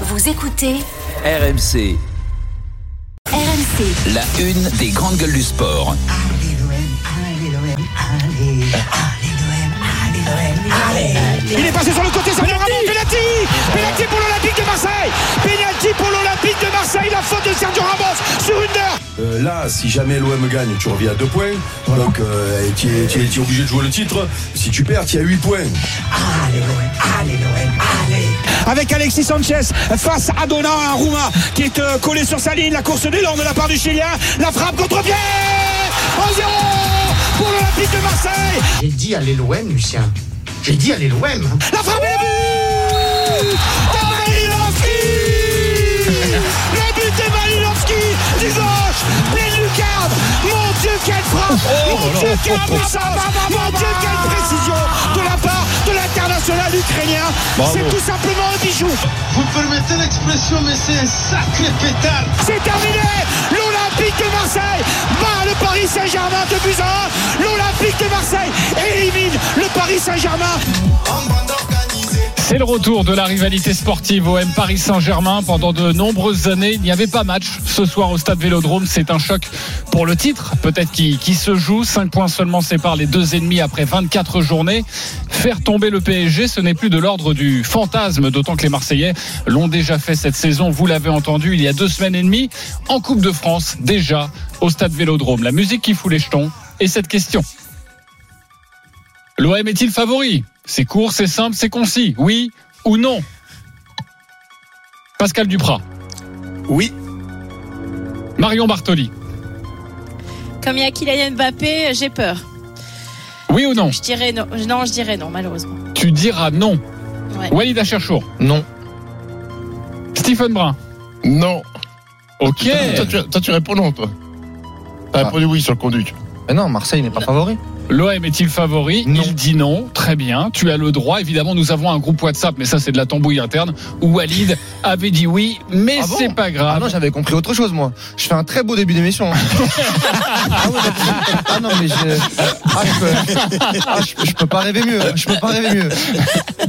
Vous écoutez RMC, RMC. la une des grandes gueules du sport. Il est passé sur le côté, ça vient vraiment penalty Penalty pour l'Olympique de Marseille Penalty pour l'Olympique de Marseille, la faute de Sergio Ramos sur une heure Euh, là, si jamais l'OM gagne, tu reviens à 2 points. Donc, euh, tu es, obligé de jouer le titre. Si tu perds, tu as 8 points. Avec Alexis Sanchez face à Donna, un Roumain qui est euh, collé sur sa ligne, la course d'élan de la part du Chilien, la frappe contre pied. 1-0 pour l'Olympique de Marseille. J'ai dit allez l'OM, Lucien. J'ai dit allez l'OM. La frappe et le but. De Malinowski Le but de du gauche lucarne Mon Dieu, quelle frappe. Mon Dieu, quelle puissance. Mon Dieu, quelle précision de la part de l'international ukrainien. C'est tout simplement un bijou. Vous permettez l'expression, mais c'est un sacré pétard. C'est terminé. L'Olympique de Marseille bat le Paris Saint-Germain de buts. L'Olympique de Marseille élimine le Paris Saint-Germain C'est le retour de la rivalité sportive OM Paris Saint-Germain. Pendant de nombreuses années, il n'y avait pas match ce soir au stade Vélodrome. C'est un choc pour le titre, peut-être qui, se joue. 5 points seulement séparent les deux ennemis après 24 journées. Faire tomber le PSG, ce n'est plus de l'ordre du fantasme, d'autant que les Marseillais l'ont déjà fait cette saison. Vous l'avez entendu il y a deux semaines et demie en Coupe de France, déjà au stade Vélodrome. La musique qui fout les jetons et cette question. L'OM est-il favori? C'est court, c'est simple, c'est concis. Oui ou non? Pascal Duprat. Oui. Marion Bartoli. Comme il y a Kylian Mbappé, j'ai peur. Oui ou non? Je dirais non. Non, je dirais non, malheureusement. Tu diras non. Ouais. Walid Acherchour. Non. Stephen Brun. Non. Ok. Toi, tu, toi, tu réponds non, toi. T'as Ah. répondu oui sur le conduit. Mais non, Marseille n'est pas favori. L'OM est-il favori? Non. Il dit non. Très bien. Tu as le droit. Évidemment, nous avons un groupe WhatsApp, mais ça, c'est de la tambouille interne, où Walid avait dit oui, mais Ah bon c'est pas Ah grave. non, j'avais compris autre chose, moi. Je fais un très beau début d'émission. hein. ah, ouais, ah non, mais je... Ah, je, peux... Ah, je, je peux pas rêver mieux. Je peux pas rêver mieux.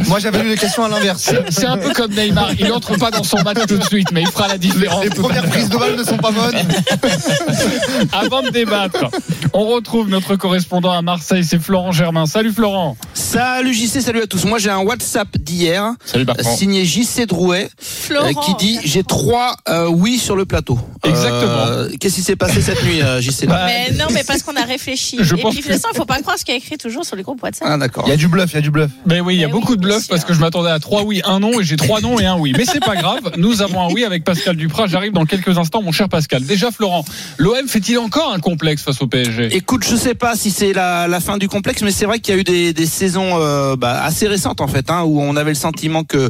Moi, j'avais lu les questions à l'inverse. c'est un peu comme Neymar. Il entre pas dans son match tout de suite, mais il fera la différence. Les premières prises de balles ne sont pas bonnes. Avant de débattre, on retrouve notre correspondant à Marseille, c'est Florent Germain. Salut Florent. Salut JC, salut à tous. Moi j'ai un WhatsApp d'hier Salut Bertrand. signé JC Drouet Florent. euh, qui dit j'ai trois euh, oui sur le plateau. Exactement. Euh, Qu'est-ce qui s'est passé cette nuit euh, JC Bah, Mais non, mais parce qu'on a réfléchi. Je Et pense puis, de toute façon, il faut pas croire ce qu'il y a écrit toujours sur les groupes WhatsApp. Ah d'accord. Il y a du bluff, il y a du bluff. Mais oui, il y a beaucoup oui, de sûr. parce que je m'attendais à trois oui, un non et j'ai trois non et un oui. Mais c'est pas grave, nous avons un oui avec Pascal Duprat. J'arrive dans quelques instants, mon cher Pascal. Déjà, Florent, l'OM fait-il encore un complexe face au PSG Écoute, je sais pas si c'est la, la fin du complexe, mais c'est vrai qu'il y a eu des, des saisons euh, bah, assez récentes en fait, hein, où on avait le sentiment que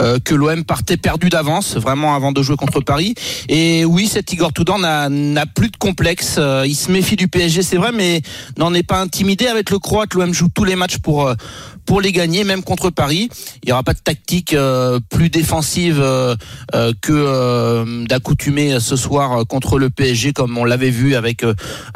euh, que l'OM partait perdu d'avance, vraiment avant de jouer contre Paris. Et oui, cet Igor Tudor n'a plus de complexe. euh, il se méfie du PSG, c'est vrai, mais n'en est pas intimidé avec le Croate. L'OM joue tous les matchs pour euh, pour les gagner, même contre Paris. Il y aura pas de tactique euh, plus défensive euh, euh, que d'accoutumer ce soir contre le PSG, comme on l'avait vu avec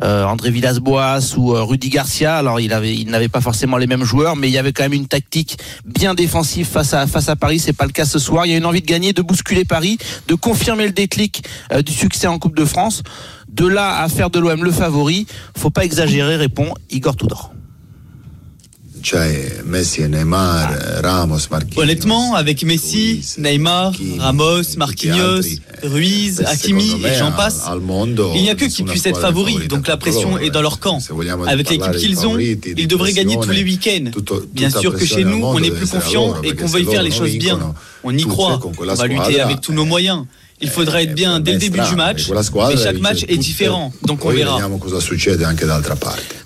André Villas-Boas ou Rudy Garcia. Alors il avait, n'avait pas forcément les mêmes joueurs, mais il y avait quand même une tactique bien défensive face à face à Paris. C'est pas le cas ce soir. Il y a une envie de gagner, de bousculer Paris, de confirmer le déclic du succès en Coupe de France. De là à faire de l'OM le favori, faut pas exagérer, répond Igor Tudor. Messi, Neymar, Ramos, Marquinhos. Honnêtement, avec Messi, Neymar, Ramos, Marquinhos, Ruiz, Hakimi et j'en passe, il n'y a que qui puissent être favoris, donc la pression est dans leur camp. Avec l'équipe qu'ils ont, ils devraient gagner tous les week-ends. Bien sûr que chez nous, on est plus confiant et qu'on veuille faire les choses bien. On y croit, on va lutter avec tous nos moyens. Il faudra être bien dès le début du match, mais chaque match est différent, donc on verra.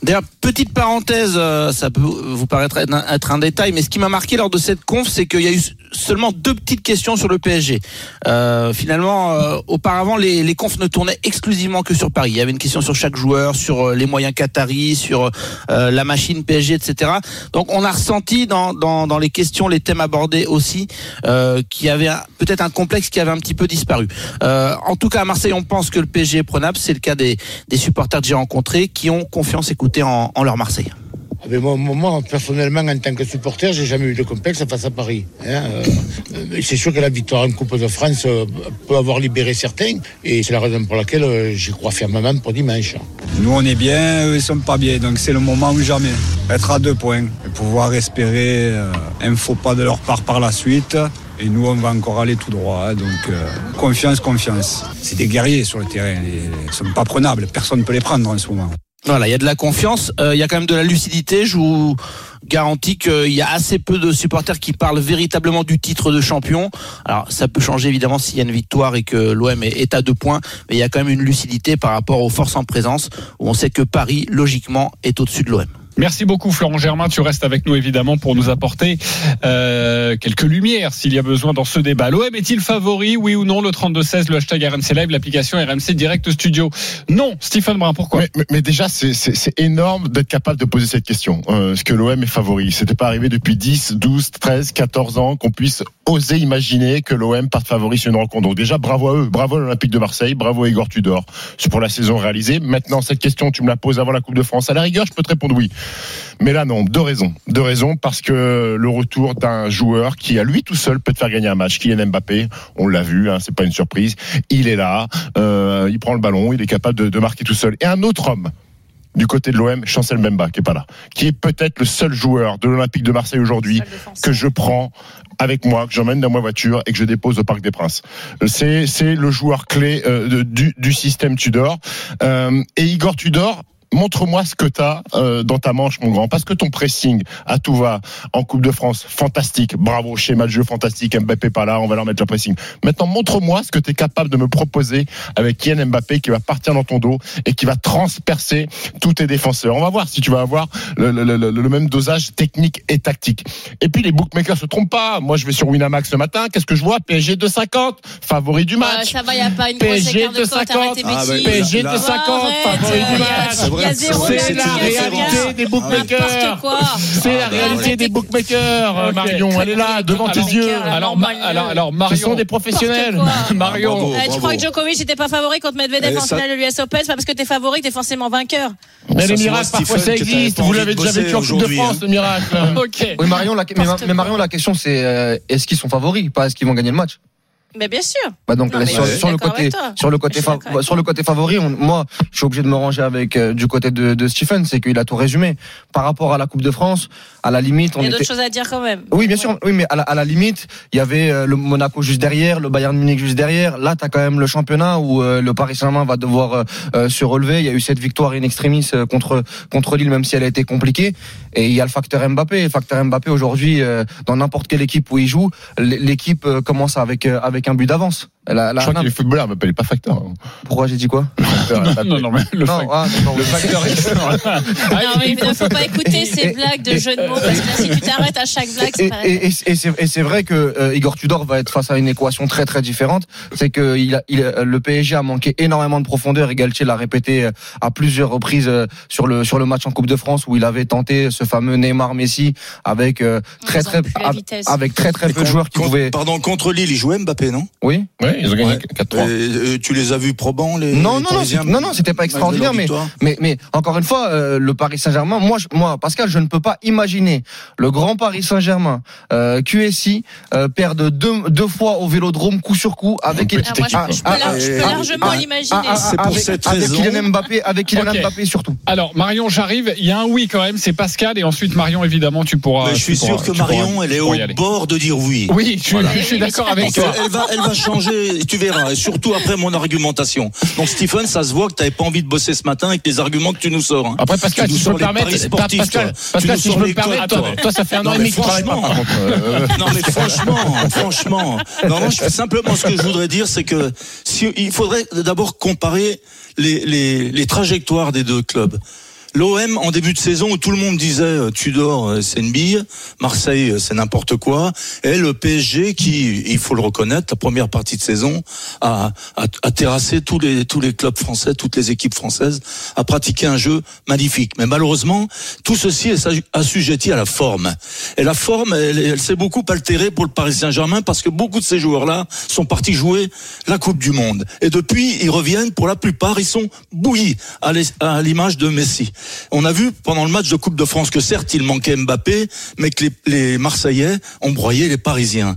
D'ailleurs, petite parenthèse, euh, ça peut vous paraître être un, être un détail, mais ce qui m'a marqué lors de cette conf, c'est qu'il y a eu seulement deux petites questions sur le PSG. Euh, finalement, euh, auparavant, les, les confs ne tournaient exclusivement que sur Paris. Il y avait une question sur chaque joueur, sur les moyens qataris, sur euh, la machine PSG, etc. Donc, on a ressenti dans, dans, dans les questions, les thèmes abordés aussi, euh, qu'il y avait peut-être un complexe qui avait un petit peu disparu. Euh, en tout cas, à Marseille, on pense que le PSG est prenable. C'est le cas des, des supporters que j'ai rencontrés qui ont confiance écoutée en, en leur Marseille. Mais moi, moi, personnellement, en tant que supporter, j'ai jamais eu de complexe face à Paris. hein. Euh, euh, c'est sûr que la victoire en Coupe de France peut avoir libéré certains, et c'est la raison pour laquelle j'y crois fermement pour dimanche. Nous on est bien, eux ils sont pas bien, donc c'est le moment ou jamais. Être à deux points et pouvoir espérer un faux pas de leur part par la suite. Et nous on va encore aller tout droit, hein, donc euh, confiance, confiance. C'est des guerriers sur le terrain, ils sont pas prenables, personne ne peut les prendre en ce moment. Voilà, il y a de la confiance, euh, il y a quand même de la lucidité. Je vous garantis qu'il y a assez peu de supporters qui parlent véritablement du titre de champion. Alors ça peut changer évidemment s'il y a une victoire et que l'OM est à deux points, mais il y a quand même une lucidité par rapport aux forces en présence, où on sait que Paris, logiquement, est au-dessus de l'OM. Merci beaucoup Florent Germain, tu restes avec nous évidemment pour nous apporter euh, quelques lumières s'il y a besoin dans ce débat. L'OM est-il favori, oui ou non? Le 32-16, le hashtag RMC Live, l'application RMC Direct Studio. Non, Stephen Brun, pourquoi? Mais, déjà, c'est énorme d'être capable de poser cette question. Euh, Est-ce que l'OM est favori? C'était pas arrivé depuis 10, 12, 13, 14 ans qu'on puisse oser imaginer que l'OM parte favori sur une rencontre. Donc déjà, bravo à eux, bravo à l'Olympique de Marseille, bravo à Igor Tudor C'est pour la saison réalisée. Maintenant, cette question, tu me la poses avant la Coupe de France. À la rigueur, je peux te répondre oui. Mais là, non, deux raisons. Deux raisons parce que le retour d'un joueur qui, à lui tout seul, peut te faire gagner un match. Kylian Mbappé, on l'a vu, hein, c'est pas une surprise. Il est là, euh, il prend le ballon, il est capable de, de marquer tout seul. Et un autre homme du côté de l'OM, Chancel Mbemba, qui est pas là, qui est peut-être le seul joueur de l'Olympique de Marseille aujourd'hui que je prends avec moi, que j'emmène dans ma voiture et que je dépose au Parc des Princes. C'est c'est le joueur clé euh, de- du, du système Tudor. Euh, et Igor Tudor. Montre-moi ce que tu as dans ta manche, mon grand. Parce que ton pressing à tout va en Coupe de France, fantastique. Bravo, schéma de jeu fantastique. Mbappé pas là, on va leur mettre le pressing. Maintenant, montre-moi ce que tu es capable de me proposer avec Kylian Mbappé qui va partir dans ton dos et qui va transpercer tous tes défenseurs. On va voir si tu vas avoir le, le- le- le même dosage technique et tactique. Et puis les bookmakers se trompent pas. Moi, je vais sur Winamax ce matin. Qu'est-ce que je vois? PSG 2,50, favori du match. ça va, il n'y a pas une PSG écart de cote, 2,50. arrête tes Ah, bah, bêtises. PSG 2,50, arrête, favori du match. Il y a zéro, C'est la zéro, réalité des bookmakers. C'est la Ah, réalité des bookmakers, euh, Ok. Marion. Elle est là, devant tes yeux. Alors, Ma- alors, alors, Marion. Ce sont des professionnels. Marion. Euh, tu crois que Djokovic n'était pas favori contre Medvedev Eh, en finale de l'US Open? C'est pas parce que t'es favori que t'es forcément vainqueur. Mais les miracles, parfois, ça existe. Vous l'avez déjà vécu en Coupe de France, le miracle. Ok. Oui, la, Marion, la question c'est euh, est-ce qu'ils sont favoris, pas? Est-ce qu'ils vont gagner le match? Mais bien sûr. Bah donc Non, là, mais sur, le côté avec sur le côté avec sur le côté favori, on- moi je suis obligé de me ranger avec euh, du côté de, de Stephen, c'est qu'il a tout résumé par rapport à la Coupe de France. À la limite, on Il y a était d'autres choses à dire quand même. oui, bien sûr. Oui, mais à la, à la limite, il y avait euh, le Monaco juste derrière, le Bayern Munich juste derrière. Là, t'as quand même le championnat où euh, le Paris Saint-Germain va devoir se relever. Il y a eu cette victoire in extremis contre contre Lille, même si elle a été compliquée. Et il y a le facteur Mbappé. Le facteur Mbappé aujourd'hui, dans n'importe quelle équipe où il joue, l'équipe commence avec euh, avec un but d'avance. La- la- Je crois qu'il est footballeur, mais il est pas facteur. Pourquoi j'ai dit quoi Non, non, mais le Non, fac- ah, d'accord. le facteur est- Non, mais il ne faut pas écouter ces et- blagues de jeux de mots parce que là, si tu t'arrêtes à chaque blague, c'est pareil. et, et, et c'est vrai que euh, Igor Tudor va être face à une équation très très différente. C'est que il a, il a- le PSG a manqué énormément de profondeur et Galtier l'a répété euh, à plusieurs reprises euh, sur le sur le match en Coupe de France où il avait tenté ce fameux Neymar Messi avec euh, très très avec très très peu de joueurs qui pouvaient. Pardon, contre Lille, il jouait Mbappé, non Oui. Oui, ils ont gagné Ouais. 4-3. Euh, tu les as vus probants, les Non, les non, non, Parisiens non, non, c'était pas extraordinaire, mais, mais, mais encore une fois, euh, le Paris Saint-Germain, moi, je- moi, Pascal, je ne peux pas imaginer le grand Paris Saint-Germain, euh, QSI, euh, perdre deux, deux fois au Vélodrome coup sur coup avec. Ah, je- je peux lar- je peux largement l'imaginer. C'est pour avec, cette avec raison. Kylian Mbappé, avec Kylian Ok. Mbappé surtout. Alors, Marion, j'arrive. Il y a un oui quand même. C'est Pascal. Et ensuite, Marion, évidemment, tu pourras. Mais je suis pourras- sûr que pourras- Marion, elle est au bord de dire oui. Oui, je, Voilà. je suis d'accord avec toi. elle va, elle va changer, tu verras, et surtout après mon argumentation. Donc Stephen, ça se voit que tu n'avais pas envie de bosser ce matin avec les arguments que tu nous sors. hein. Après, Pascal, tu nous si je peux sors me les permettre, paris sportifs, Pascal, toi. Tu Pascal, nous si je peux me permettre, toi, toi, ça fait un Non, an et demi que tu travailles pas, franchement. par contre. euh, Non mais franchement, franchement, non, moi, je- simplement ce que je voudrais dire, c'est que si, il faudrait d'abord comparer les, les, les trajectoires des deux clubs. L'OM en début de saison où tout le monde disait euh, Tudor euh, c'est une bille, Marseille euh, c'est n'importe quoi, et le PSG qui, il faut le reconnaître, la première partie de saison a, terrassé tous les tous les clubs français, toutes les équipes françaises, a pratiqué un jeu magnifique. Mais malheureusement, tout ceci est assu- assujetti à la forme. Et la forme, elle, elle s'est beaucoup altérée pour le Paris Saint-Germain parce que beaucoup de ces joueurs-là sont partis jouer la Coupe du Monde. Et depuis, ils reviennent, pour la plupart, ils sont bouillis à l'image de Messi. On a vu pendant le match de Coupe de France que certes il manquait Mbappé, mais que les, Marseillais ont broyé les Parisiens.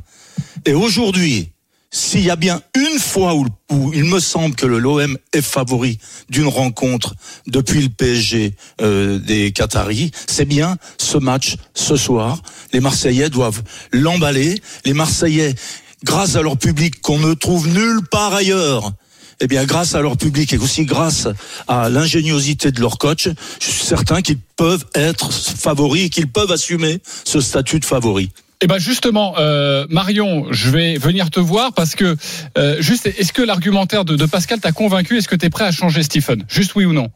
Et aujourd'hui, s'il y a bien une fois où, où, il me semble que le l'OM est favori d'une rencontre depuis le PSG euh, des Qataris, c'est bien ce match ce soir. Les Marseillais doivent l'emballer. Les Marseillais, grâce à leur public qu'on ne trouve nulle part ailleurs, eh bien, grâce à leur public et aussi grâce à l'ingéniosité de leur coach, je suis certain qu'ils peuvent être favoris et qu'ils peuvent assumer ce statut de favori. Eh ben justement, euh, Marion, je vais venir te voir parce que euh, juste, est-ce que l'argumentaire de, de Pascal t'a convaincu? Est-ce que tu es prêt à changer Stephen? Juste oui ou non?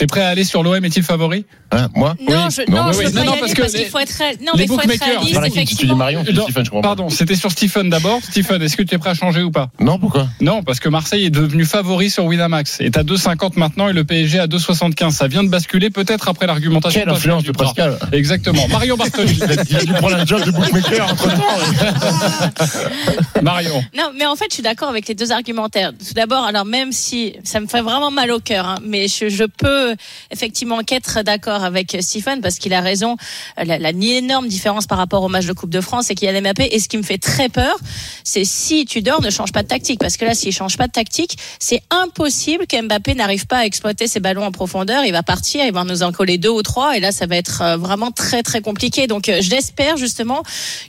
T'es prêt à aller sur l'OM est-il favori hein, Moi Non, je, non, non, je non, y parce, parce qu'il faut être non, les mais faut être réaliste, effectivement. Marion, non, Stephen, je comprends pardon, c'était sur Stephen d'abord. Stephen, est-ce que tu es prêt à changer ou pas Non, pourquoi Non, parce que Marseille est devenu favori sur Winamax. Est à 2,50 maintenant et le PSG à 2,75. Ça vient de basculer peut-être après l'argumentation. Quelle influence de Pascal Exactement. Marion Bartoli. Il a dû prendre un job de bookmaker entre temps. Marion. Non, mais en fait, je suis d'accord avec les deux argumentaires. Tout d'abord, alors même si ça me fait vraiment mal au cœur, hein, mais je, je peux effectivement qu'être d'accord avec Stephen parce qu'il a raison. La, la énorme différence par rapport au match de Coupe de France, c'est qu'il y a Mbappé. Et ce qui me fait très peur, c'est si tu dors, ne change pas de tactique. Parce que là, s'il change pas de tactique, c'est impossible qu'Mbappé n'arrive pas à exploiter ses ballons en profondeur. Il va partir, il va nous en coller deux ou trois. Et là, ça va être euh, vraiment très, très compliqué. Donc, euh, j'espère justement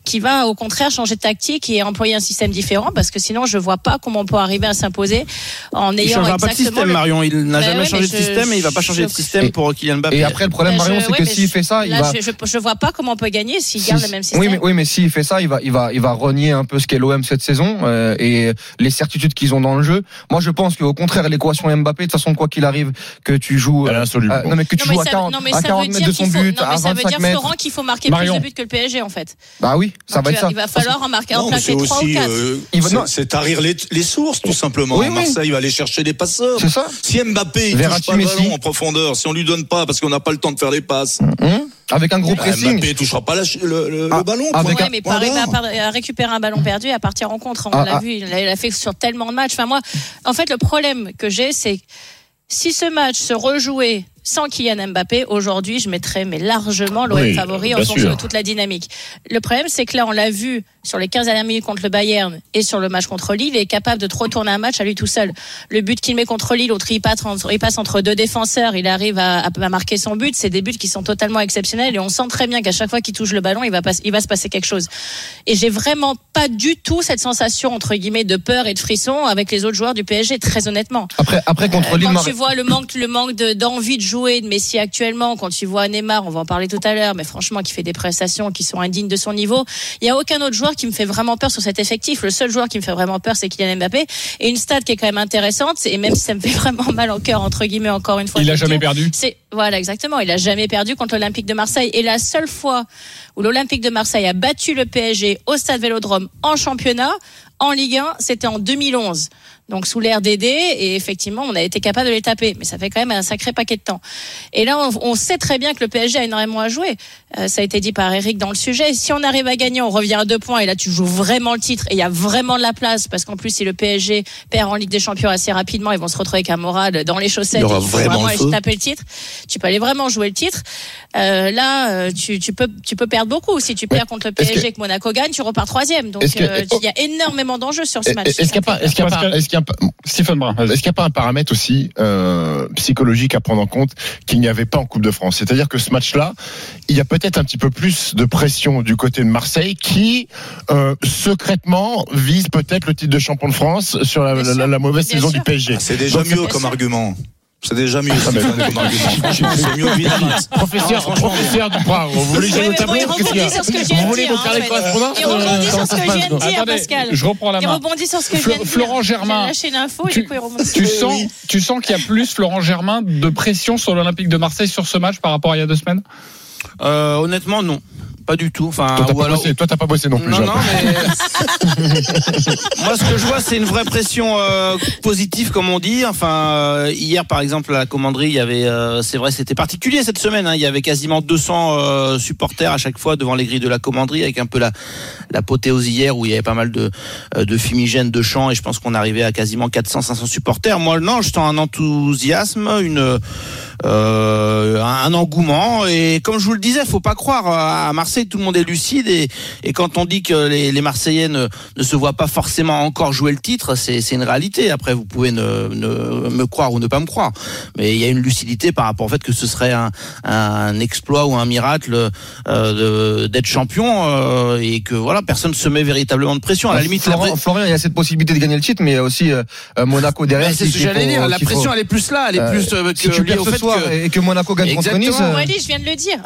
qu'il va au contraire changer de tactique et employer un système différent. Parce que sinon, je vois pas comment on peut arriver à s'imposer en ayant il changera pas de système, le... Marion. Il n'a Bah jamais ouais, changé de je- système et il va pas changer de système pour Kylian Mbappé. Et après, le problème, Marion, c'est ouais, que s'il fait ça, il va. je, je, je vois pas comment on peut gagner s'il garde Si- le même système. Oui, mais, oui, mais s'il fait ça, il va, il va, il va renier un peu ce qu'est l'OM cette saison euh, et les certitudes qu'ils ont dans le jeu. Moi, je pense qu'au contraire, l'équation Mbappé, de toute façon, quoi qu'il arrive, que tu joues, euh, non mais que tu Non, mais joues à ça- 40, non, mais à ça 40 veut mètres dire de son faut- but, non, à mais ça veut 25 dire, mètres. Florent, qu'il faut marquer Marion. plus de buts que le PSG, en fait. Bah oui, ça Donc, va être ça. Il va falloir en marquer, en Non, mais c'est plaquer trois ou aussi, quatre. euh, Il va- c'est- tarir les, les sources, tout simplement. Oui, oui. Marseille va aller chercher des passeurs. C'est ça. Si Mbappé il Verratti, touche pas le ballon en profondeur, si on lui donne pas parce qu'on n'a pas le temps de faire les passes, Hum, Avec un gros bah, pressing. Mbappé touchera pas la- le, le- Ah, le ballon. avec. Ouais, mais pas arriver à, à récupérer un ballon perdu et à partir en contre. On Ah, l'a ah. vu, il a, il a fait sur tellement de matchs. Enfin, moi, en fait, le problème que j'ai, c'est que si ce match se rejouait sans Kylian Mbappé, aujourd'hui, je mettrais mais largement l'OM Oui, favori en fonction sûr. de toute la dynamique. Le problème, c'est que là, on l'a vu sur les 15 dernières minutes contre le Bayern et sur le match contre Lille, il est capable de trop tourner un match à lui tout seul. Le but qu'il met contre Lille, l'autre, il passe, entre, il passe entre deux défenseurs, il arrive à, à- à marquer son but. C'est des buts qui sont totalement exceptionnels et on sent très bien qu'à chaque fois qu'il touche le ballon, il va, pas- il va se passer quelque chose. Et j'ai vraiment pas du tout cette sensation, entre guillemets, de peur et de frisson avec les autres joueurs du PSG, très honnêtement. Après, après contre Euh, Lille, quand tu vois le manque, le manque de- d'envie de, jouer de Messi actuellement, quand tu vois Neymar, on va en parler tout à l'heure, mais franchement, qui fait des prestations qui sont indignes de son niveau, il y a aucun autre joueur qui me fait vraiment peur sur cet effectif. Le seul joueur qui me fait vraiment peur, c'est Kylian Mbappé. Et une stat qui est quand même intéressante, et même si ça me fait vraiment mal au cœur, entre guillemets, encore une fois. Il de a le jamais dire, perdu. c'est voilà exactement. Il a jamais perdu contre l'Olympique de Marseille. Et la seule fois où l'Olympique de Marseille a battu le PSG au Stade Vélodrome en championnat, en Ligue 1, c'était en 2011. Donc sous l'ère Dédé, et effectivement, on a été capable de les taper, mais ça fait quand même un sacré paquet de temps. Et là, on, on sait très bien que le PSG a énormément à jouer. Euh, ça a été dit par Eric dans le sujet. Si on arrive à gagner, on revient à deux points, et là, tu joues vraiment le titre, et il y a vraiment de la place, parce qu'en plus, si le PSG perd en Ligue des Champions assez rapidement, ils vont se retrouver avec un moral dans les chaussettes. Il y aura et faut vraiment le aller taper le titre. Tu peux aller vraiment jouer le titre. Euh, là, euh, tu, tu peux tu peux perdre beaucoup. Si tu perds contre le PSG que- et que Monaco gagne, tu repars troisième. Donc que- euh, il y a énormément d'enjeux sur ce match. Est-ce qu'il n'y a pas, est-ce qu'il y a Parce pas, que- est-ce qu'il Brun. Est-ce n'y a pas un paramètre aussi euh, psychologique à prendre en compte qu'il n'y avait pas en Coupe de France? C'est-à-dire que ce match-là, il y a peut-être un petit peu plus de pression du côté de Marseille qui, euh, secrètement, vise peut-être le titre de champion de France sur la, mauvaise Bien saison sûr. du PSG. Ah, C'est déjà Donc, mieux comme sûr. argument. C'est déjà mieux. Ah. C'est mieux. Professeur, professeur Duprat, vous voulez que je voulez Il rebondit sur ce que je viens de passe, dire, Attendez, Pascal. je reprends la Il main. rebondit sur ce que je Flo- viens de dire. Florent Germain, J'ai lâché l'info et tu- du coup il rebondit. Tu sens, tu sens qu'il y a plus Florent Germain de pression sur l'Olympique de Marseille sur ce match par rapport à il y a deux semaines? Euh, honnêtement, non. Pas du tout. Enfin, Toi, t'as ou pas alors- bossé- toi, t'as pas bossé non plus. Non, non, mais moi, ce que je vois, c'est une vraie pression euh, positive, comme on dit. Enfin, euh, hier, par exemple, à la commanderie, il y avait, euh, c'est vrai, c'était particulier cette semaine. hein. il y avait quasiment 200 euh, supporters à chaque fois devant les grilles de la commanderie, avec un peu la l'apothéose hier où il y avait pas mal de euh, de fumigènes, de chants, et je pense qu'on arrivait à quasiment 400-500 supporters. Moi, non, je sens un enthousiasme, une euh, un, engouement. Et comme je vous le disais, faut pas croire à Marseille, tout le monde est lucide. Et, et quand on dit que les, les Marseillais ne, ne, se voient pas forcément encore jouer le titre, c'est une réalité. Après, vous pouvez ne, ne, me croire ou ne pas me croire, mais il y a une lucidité par rapport au fait que ce serait un, un exploit ou un miracle euh, d'être champion euh, et que voilà, personne se met véritablement de pression. À la limite, Florian, Florian, il y a cette possibilité de gagner le titre, mais aussi euh, Monaco derrière. C'est ce que j'allais dire. La pression, faut, elle est plus là, elle est plus euh, que si tu perds ce que... et que Monaco gagne contre Nice. Wally, je viens de le dire.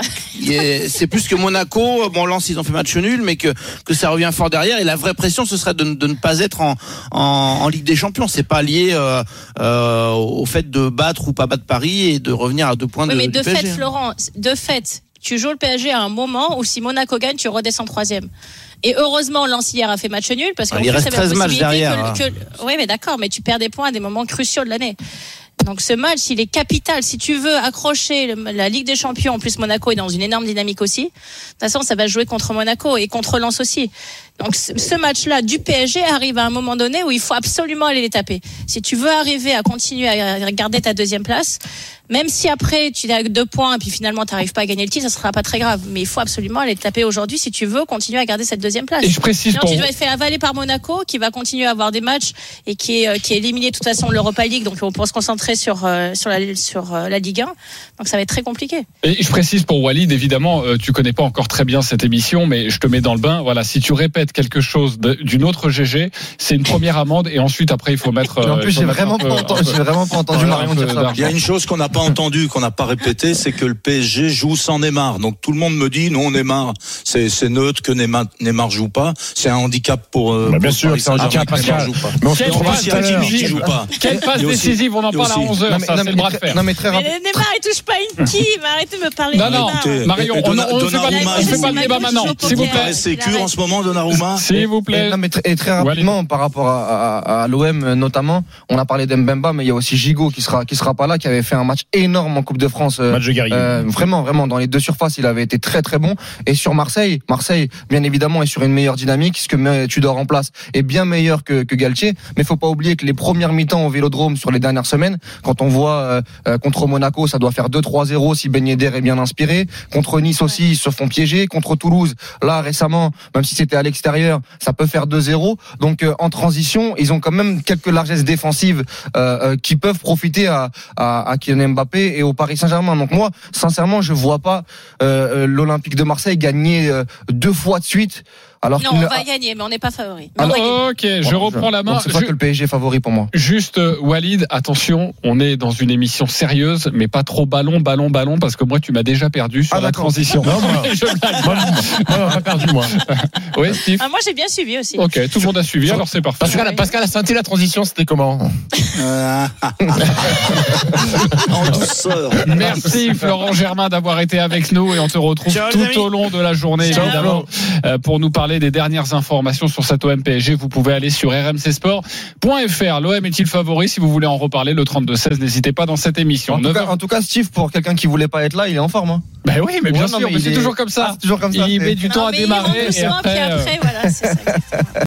c'est plus que Monaco. Bon, Lens, ils ont fait match nul, mais que que ça revient fort derrière. Et la vraie pression, ce serait de, de ne pas être en, en, en Ligue des Champions. C'est pas lié euh, euh, au fait de battre ou pas battre Paris et de revenir à deux points oui, de. Mais de PSG. fait, Florent, de fait, tu joues le PSG à un moment où si Monaco gagne, tu redescends troisième. Et heureusement, Lens hier a fait match nul parce qu'en il plus, reste 13 matchs derrière. Que, que, oui, mais d'accord, mais tu perds des points à des moments cruciaux de l'année. Donc ce match, il est capital. Si tu veux accrocher la Ligue des Champions, en plus Monaco est dans une énorme dynamique aussi. De toute façon, ça va jouer contre Monaco et contre Lens aussi. Donc ce match-là du PSG arrive à un moment donné où il faut absolument aller les taper. Si tu veux arriver à continuer à garder ta deuxième place, même si après tu as deux points et puis finalement tu n'arrives pas à gagner le titre, ça sera pas très grave. Mais il faut absolument aller taper aujourd'hui si tu veux continuer à garder cette deuxième place. Et je précise Sinon, pour tu dois être fait avaler par Monaco qui va continuer à avoir des matchs et qui est, qui est éliminé de toute façon l'Europa League. Donc on pourra se concentrer sur, euh, sur, la, sur euh, la Ligue 1. Donc ça va être très compliqué. Et je précise pour Walid, évidemment, euh, tu connais pas encore très bien cette émission, mais je te mets dans le bain. Voilà, si tu répètes quelque chose d'une autre GG, c'est une première amende et ensuite après il faut mettre. en plus, j'ai vraiment, pas entendu, vraiment pas entendu Marion dire ça. Il y a une chose qu'on n'a pas entendue, qu'on n'a pas répété, c'est que le PSG joue sans Neymar. Donc tout le monde me dit non Neymar, c'est c'est neutre que Neymar, Neymar joue pas. C'est un handicap pour. Euh, bah bien pour sûr, Paris c'est un handicap que Neymar joue pas. Mais on Quelle se passe Il y a Hakimi qui décisive joue pas. Quelle passe décisive On en parle à aussi- 11h, Non, mais- ça non, c'est le bras de très- fer. non, mais très rapide. Neymar, il touche pas une qui arrêtez de me parler Non, non, Marion, on ne fait pas le Donnarumma, débat, pas maintenant, s'il vous plaît. arrête. C'est cure en ce moment Donnarumma. S'il vous plaît. Et, non, mais très, rapidement, par rapport à l'OM notamment, on a parlé d'Mbemba, mais il y a aussi Gigot qui sera, qui sera pas là, qui avait fait un match énorme en Coupe de France. euh, Match de guerrier. euh, vraiment, vraiment, dans les deux surfaces, il avait été très très bon. Et sur Marseille, Marseille, bien évidemment, est sur une meilleure dynamique, ce que Tudor en place est bien meilleur que, que Galtier. Mais faut pas oublier que les premières mi-temps au Vélodrome sur les dernières semaines, quand on voit euh, euh, contre Monaco, ça doit faire 2-3-0 si Ben Yedder est bien inspiré. Contre Nice aussi, ils se font piéger. Contre Toulouse, là récemment, même si c'était à l'extérieur, ça peut faire 2-0. Donc euh, en transition, ils ont quand même quelques largesses défensives euh, euh, qui peuvent profiter à, à, à Kylian Et au Paris Saint-Germain. Donc moi, sincèrement, je vois pas euh, euh, l'Olympique de Marseille gagner euh, deux fois de suite. Alors Non, on ne- va gagner, mais on n'est pas favori. Alors-. Ok, je Bon, reprends la main. donc C'est pas Je- que le PSG est favori pour moi. Juste euh, Walid, attention, on est dans une émission sérieuse, mais pas trop ballon, ballon, ballon, parce que moi tu m'as déjà perdu sur Ah, la transition. Non, moi- Je. Moi, pas perdu, moi. Oui, Steve. Ah, moi, j'ai bien suivi aussi. Ok, tout le monde a suivi, alors c'est parfait. Pascal, Pascal a senti la transition, c'était comment Euh, en douceur. Merci Florent Germain d'avoir été avec nous et on te retrouve Ciao, tout au long de la journée Ciao. évidemment euh, pour nous parler des dernières informations sur cette OM PSG. Vous pouvez aller sur rmcsport.fr. L'OM est-il favori? Si vous voulez en reparler, le 32-16, n'hésitez pas dans cette émission. En tout, 9h cas, en tout cas, Steve, pour quelqu'un qui voulait pas être là, il est en forme. Hein. Ben oui, mais bien Ouais, sûr, mais c'est est- toujours comme ça. Ah, toujours comme ça. Il met du temps Non, à démarrer et après. euh, après, voilà, c'est ça.